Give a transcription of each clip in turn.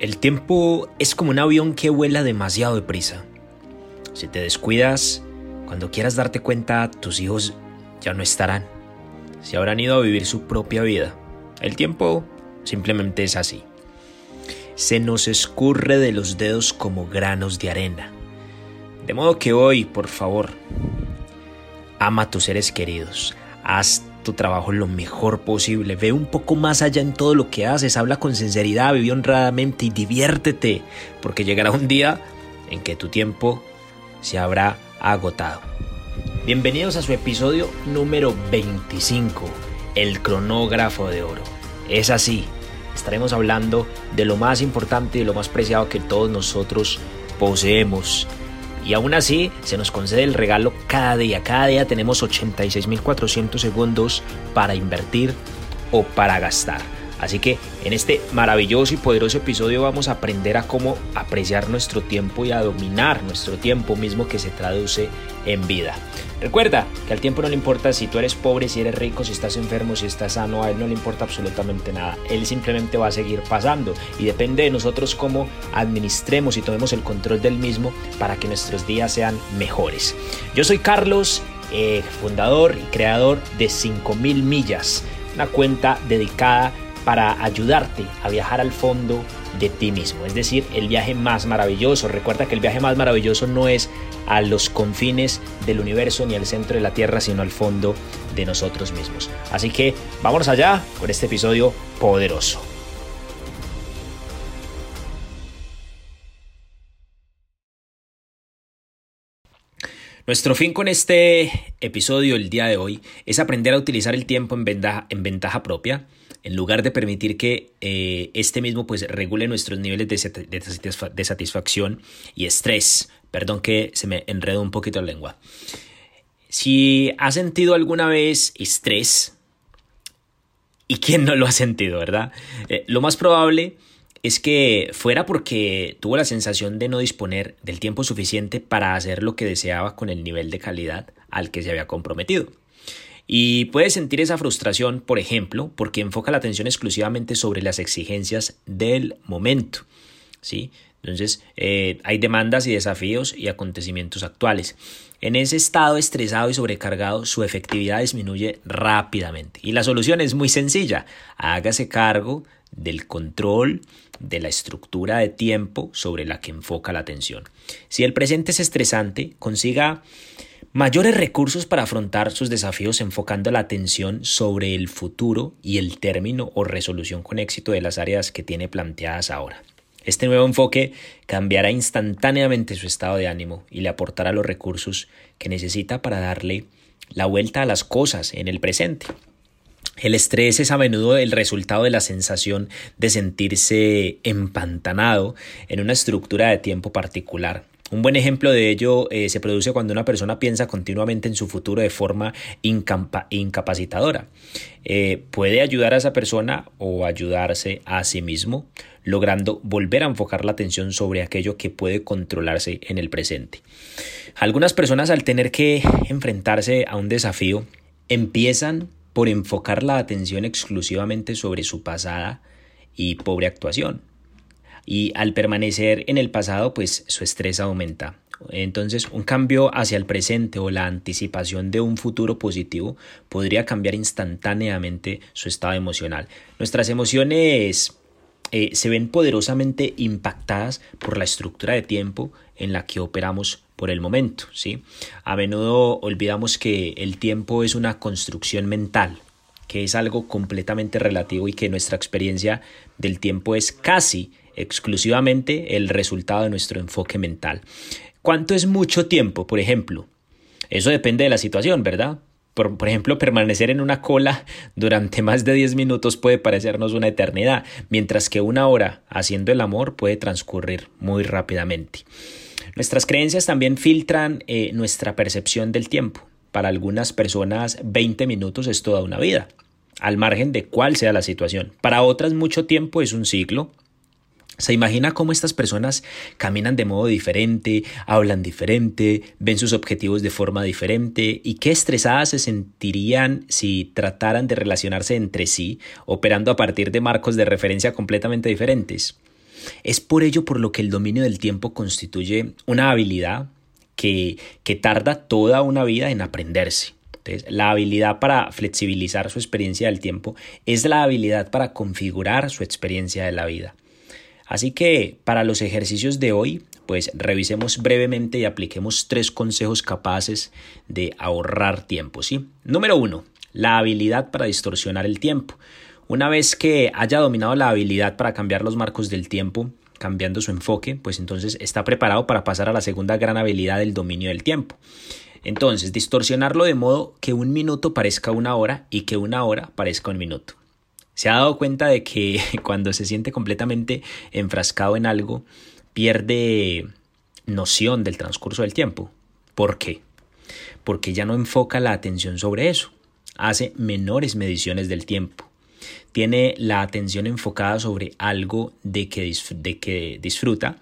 El tiempo es como un avión que vuela demasiado deprisa. Si te descuidas, cuando quieras darte cuenta, tus hijos ya no estarán. Se habrán ido a vivir su propia vida. El tiempo simplemente es así. Se nos escurre de los dedos como granos de arena. De modo que hoy, por favor, ama a tus seres queridos. Haz tu trabajo lo mejor posible. Ve un poco más allá en todo lo que haces. Habla con sinceridad, vive honradamente y diviértete. Porque llegará un día en que tu tiempo se habrá agotado. Bienvenidos a su episodio número 25, el cronógrafo de oro. Es así, estaremos hablando de lo más importante y lo más preciado que todos nosotros poseemos, y aún así se nos concede el regalo cada día. Cada día tenemos 86.400 segundos para invertir o para gastar. Así que en este maravilloso y poderoso episodio vamos a aprender a cómo apreciar nuestro tiempo y a dominar nuestro tiempo mismo que se traduce en vida. Recuerda que al tiempo no le importa si tú eres pobre, si eres rico, si estás enfermo, si estás sano, a él no le importa absolutamente nada. Él simplemente va a seguir pasando y depende de nosotros cómo administremos y tomemos el control del mismo para que nuestros días sean mejores. Yo soy Carlos, eh, fundador y creador de 5000 millas, una cuenta dedicada para ayudarte a viajar al fondo de ti mismo, es decir, el viaje más maravilloso. Recuerda que el viaje más maravilloso no es a los confines del universo ni al centro de la Tierra, sino al fondo de nosotros mismos. Así que vámonos allá con este episodio poderoso. Nuestro fin con este episodio el día de hoy es aprender a utilizar el tiempo en ventaja, en ventaja propia, en lugar de permitir que eh, este mismo pues regule nuestros niveles de, satisfacción y estrés. Perdón que se me enredó un poquito la lengua. Si has sentido alguna vez estrés, ¿y quién no lo ha sentido, verdad? Eh, lo más probable es que fuera porque tuvo la sensación de no disponer del tiempo suficiente para hacer lo que deseaba con el nivel de calidad al que se había comprometido. Y puede sentir esa frustración, por ejemplo, porque enfoca la atención exclusivamente sobre las exigencias del momento. ¿sí? Entonces, eh, hay demandas y desafíos y acontecimientos actuales. En ese estado estresado y sobrecargado, su efectividad disminuye rápidamente. Y la solución es muy sencilla. Hágase cargo del control de la estructura de tiempo sobre la que enfoca la atención. Si el presente es estresante, consiga mayores recursos para afrontar sus desafíos enfocando la atención sobre el futuro y el término o resolución con éxito de las áreas que tiene planteadas ahora. Este nuevo enfoque cambiará instantáneamente su estado de ánimo y le aportará los recursos que necesita para darle la vuelta a las cosas en el presente. El estrés es a menudo el resultado de la sensación de sentirse empantanado en una estructura de tiempo particular. Un buen ejemplo de ello eh, se produce cuando una persona piensa continuamente en su futuro de forma incapacitadora. Eh, puede ayudar a esa persona o ayudarse a sí mismo, logrando volver a enfocar la atención sobre aquello que puede controlarse en el presente. Algunas personas al tener que enfrentarse a un desafío empiezan por enfocar la atención exclusivamente sobre su pasada y pobre actuación. Y al permanecer en el pasado, pues su estrés aumenta. Entonces, un cambio hacia el presente o la anticipación de un futuro positivo podría cambiar instantáneamente su estado emocional. Nuestras emociones eh, se ven poderosamente impactadas por la estructura de tiempo en la que operamos por el momento, ¿sí? A menudo olvidamos que el tiempo es una construcción mental, que es algo completamente relativo y que nuestra experiencia del tiempo es casi exclusivamente el resultado de nuestro enfoque mental. ¿Cuánto es mucho tiempo, por ejemplo? Eso depende de la situación, ¿verdad? Por, por, ejemplo, permanecer en una cola durante más de 10 minutos puede parecernos una eternidad, mientras que una hora haciendo el amor puede transcurrir muy rápidamente. Nuestras creencias también filtran eh, nuestra percepción del tiempo. Para algunas personas 20 minutos es toda una vida, al margen de cuál sea la situación. Para otras mucho tiempo es un siglo. ¿Se imagina cómo estas personas caminan de modo diferente, hablan diferente, ven sus objetivos de forma diferente y qué estresadas se sentirían si trataran de relacionarse entre sí, operando a partir de marcos de referencia completamente diferentes? Es por ello por lo que el dominio del tiempo constituye una habilidad que, que tarda toda una vida en aprenderse. Entonces, la habilidad para flexibilizar su experiencia del tiempo es la habilidad para configurar su experiencia de la vida. Así que para los ejercicios de hoy, pues revisemos brevemente y apliquemos tres consejos capaces de ahorrar tiempo, ¿sí? Número uno, la habilidad para distorsionar el tiempo. Una vez que haya dominado la habilidad para cambiar los marcos del tiempo, cambiando su enfoque, pues entonces está preparado para pasar a la segunda gran habilidad del dominio del tiempo. Entonces, distorsionarlo de modo que un minuto parezca una hora y que una hora parezca un minuto. ¿Se ha dado cuenta de que cuando se siente completamente enfrascado en algo, pierde noción del transcurso del tiempo? ¿Por qué? Porque ya no enfoca la atención sobre eso, hace menores mediciones del tiempo, tiene la atención enfocada sobre algo de que, de que disfruta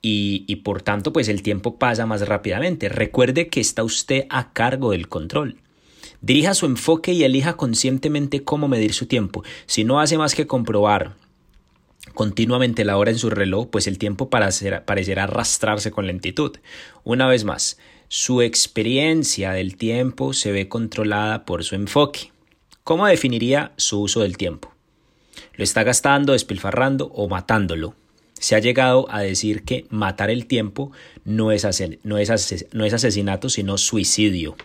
y, y, por tanto pues el tiempo pasa más rápidamente. Recuerde que está usted a cargo del control. Dirija su enfoque y elija conscientemente cómo medir su tiempo. Si no hace más que comprobar continuamente la hora en su reloj, pues el tiempo parecerá arrastrarse con lentitud. Una vez más, su experiencia del tiempo se ve controlada por su enfoque. ¿Cómo definiría su uso del tiempo? ¿Lo está gastando, despilfarrando o matándolo? Se ha llegado a decir que matar el tiempo no es, no es, asesinato, sino suicidio.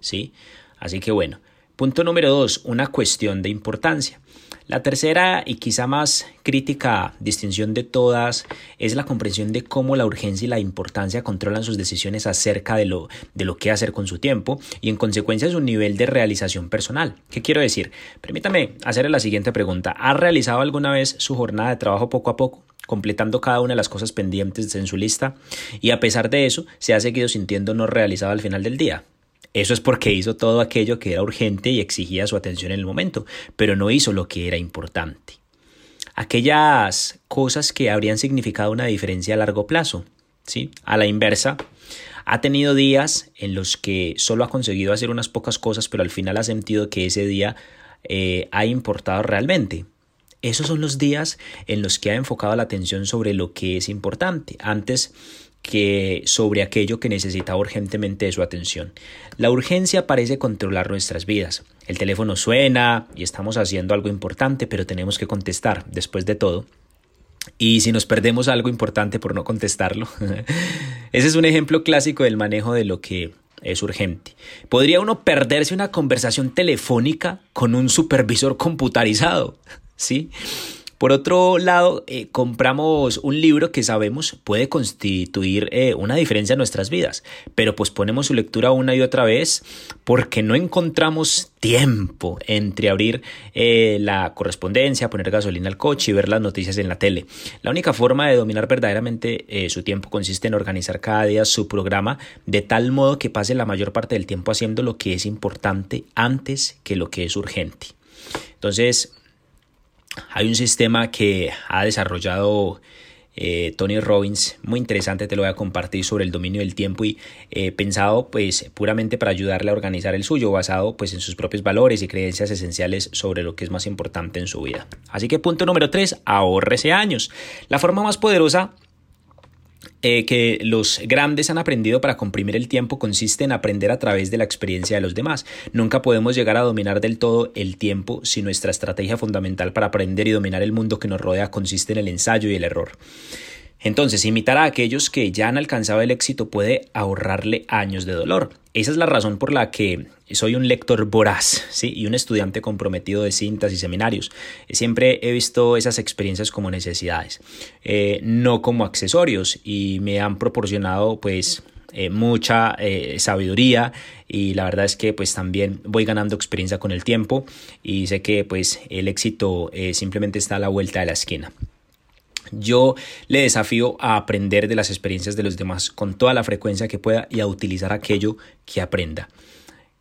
¿sí? Así que bueno, punto número dos, una cuestión de importancia. La tercera y quizá más crítica distinción de todas es la comprensión de cómo la urgencia y la importancia controlan sus decisiones acerca de lo, de lo que hacer con su tiempo y en consecuencia su nivel de realización personal. ¿Qué quiero decir? Permítame hacerle la siguiente pregunta. ¿Ha realizado alguna vez su jornada de trabajo poco a poco? completando cada una de las cosas pendientes en su lista y a pesar de eso se ha seguido sintiendo no realizado al final del día. Eso es porque hizo todo aquello que era urgente y exigía su atención en el momento, pero no hizo lo que era importante. Aquellas cosas que habrían significado una diferencia a largo plazo. ¿sí? A la inversa, ha tenido días en los que solo ha conseguido hacer unas pocas cosas, pero al final ha sentido que ese día eh, ha importado realmente. Esos son los días en los que ha enfocado la atención sobre lo que es importante. Antes que sobre aquello que necesita urgentemente su atención. La urgencia parece controlar nuestras vidas. El teléfono suena y estamos haciendo algo importante, pero tenemos que contestar después de todo. Y si nos perdemos algo importante por no contestarlo, ese es un ejemplo clásico del manejo de lo que es urgente. ¿Podría uno perderse una conversación telefónica con un supervisor computarizado? ¿Sí? Por otro lado, eh, compramos un libro que sabemos puede constituir eh, una diferencia en nuestras vidas, pero pues ponemos su lectura una y otra vez porque no encontramos tiempo entre abrir eh, la correspondencia, poner gasolina al coche y ver las noticias en la tele. La única forma de dominar verdaderamente su tiempo consiste en organizar cada día su programa de tal modo que pase la mayor parte del tiempo haciendo lo que es importante antes que lo que es urgente. Entonces, hay un sistema que ha desarrollado eh, Tony Robbins, muy interesante, te lo voy a compartir sobre el dominio del tiempo y eh, pensado pues puramente para ayudarle a organizar el suyo, basado pues en sus propios valores y creencias esenciales sobre lo que es más importante en su vida. Así que punto número 3, ahorrese años. La forma más poderosa eh, que los grandes han aprendido para comprimir el tiempo consiste en aprender a través de la experiencia de los demás. Nunca podemos llegar a dominar del todo el tiempo si nuestra estrategia fundamental para aprender y dominar el mundo que nos rodea consiste en el ensayo y el error. Entonces, imitar a aquellos que ya han alcanzado el éxito puede ahorrarle años de dolor. Esa es la razón por la que soy un lector voraz ¿sí? y un estudiante comprometido de cintas y seminarios. Siempre he visto esas experiencias como necesidades, eh, no como accesorios y me han proporcionado pues eh, mucha eh, sabiduría y la verdad es que pues también voy ganando experiencia con el tiempo y sé que pues el éxito simplemente está a la vuelta de la esquina. Yo le desafío a aprender de las experiencias de los demás con toda la frecuencia que pueda y a utilizar aquello que aprenda.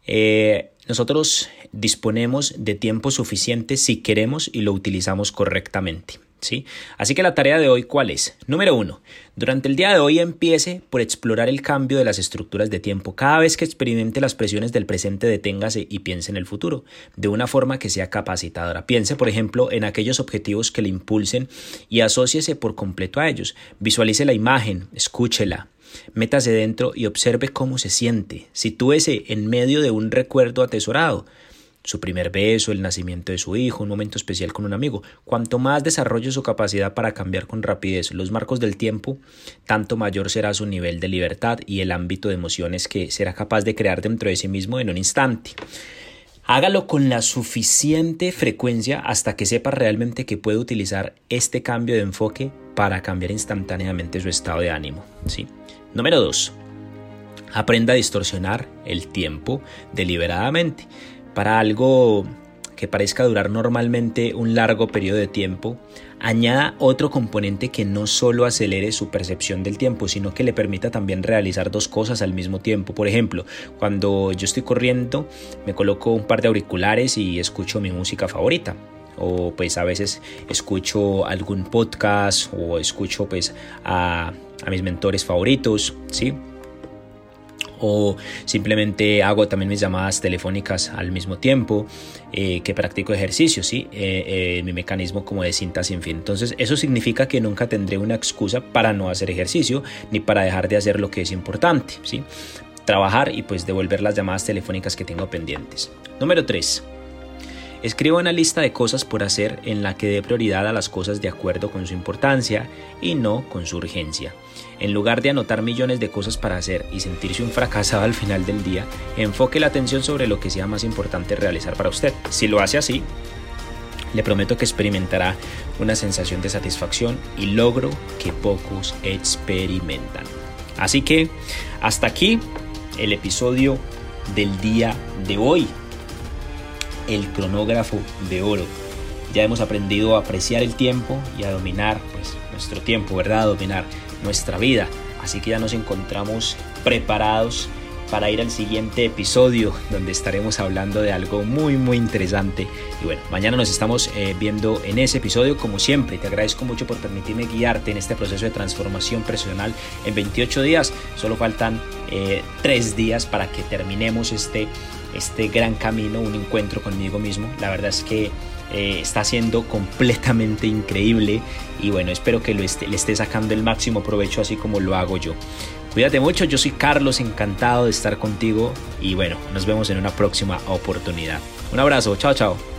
Eh, nosotros disponemos de tiempo suficiente si queremos y lo utilizamos correctamente. ¿Sí? Así que la tarea de hoy, ¿cuál es? Número uno, durante el día de hoy empiece por explorar el cambio de las estructuras de tiempo. Cada vez que experimente las presiones del presente, deténgase y piense en el futuro, de una forma que sea capacitadora. Piense, por ejemplo, en aquellos objetivos que le impulsen y asóciese por completo a ellos. Visualice la imagen, escúchela, Métase dentro y observe cómo se siente. Sitúese en medio de un recuerdo atesorado su primer beso, el nacimiento de su hijo, un momento especial con un amigo. Cuanto más desarrolle su capacidad para cambiar con rapidez los marcos del tiempo, tanto mayor será su nivel de libertad y el ámbito de emociones que será capaz de crear dentro de sí mismo en un instante. Hágalo con la suficiente frecuencia hasta que sepa realmente que puede utilizar este cambio de enfoque para cambiar instantáneamente su estado de ánimo. ¿sí? Número 2. Aprenda a distorsionar el tiempo deliberadamente para algo que parezca durar normalmente un largo periodo de tiempo, añada otro componente que no solo acelere su percepción del tiempo, sino que le permita también realizar dos cosas al mismo tiempo. Por ejemplo, cuando yo estoy corriendo, me coloco un par de auriculares y escucho mi música favorita. O pues a veces escucho algún podcast o escucho pues a, a mis mentores favoritos, ¿sí? O simplemente hago también mis llamadas telefónicas al mismo tiempo eh, que practico ejercicio, ¿sí? Eh, eh, mi mecanismo como de cinta sin fin. Entonces eso significa que nunca tendré una excusa para no hacer ejercicio ni para dejar de hacer lo que es importante, ¿sí? Trabajar y pues devolver las llamadas telefónicas que tengo pendientes. Número 3. Escriba una lista de cosas por hacer en la que dé prioridad a las cosas de acuerdo con su importancia y no con su urgencia. En lugar de anotar millones de cosas para hacer y sentirse un fracasado al final del día, enfoque la atención sobre lo que sea más importante realizar para usted. Si lo hace así, le prometo que experimentará una sensación de satisfacción y logro que pocos experimentan. Así que hasta aquí el episodio del día de hoy el cronógrafo de oro. Ya hemos aprendido a apreciar el tiempo y a dominar pues, nuestro tiempo, ¿verdad? A dominar nuestra vida. Así que ya nos encontramos preparados para ir al siguiente episodio donde estaremos hablando de algo muy muy interesante y bueno mañana nos estamos eh, viendo en ese episodio como siempre te agradezco mucho por permitirme guiarte en este proceso de transformación personal en 28 días solo faltan eh, 3 días para que terminemos este este gran camino, un encuentro conmigo mismo. La verdad es que eh, está siendo completamente increíble y bueno, espero que lo le esté sacando el máximo provecho así como lo hago yo. Cuídate mucho, yo soy Carlos, encantado de estar contigo y bueno, nos vemos en una próxima oportunidad. Un abrazo, chao, chao.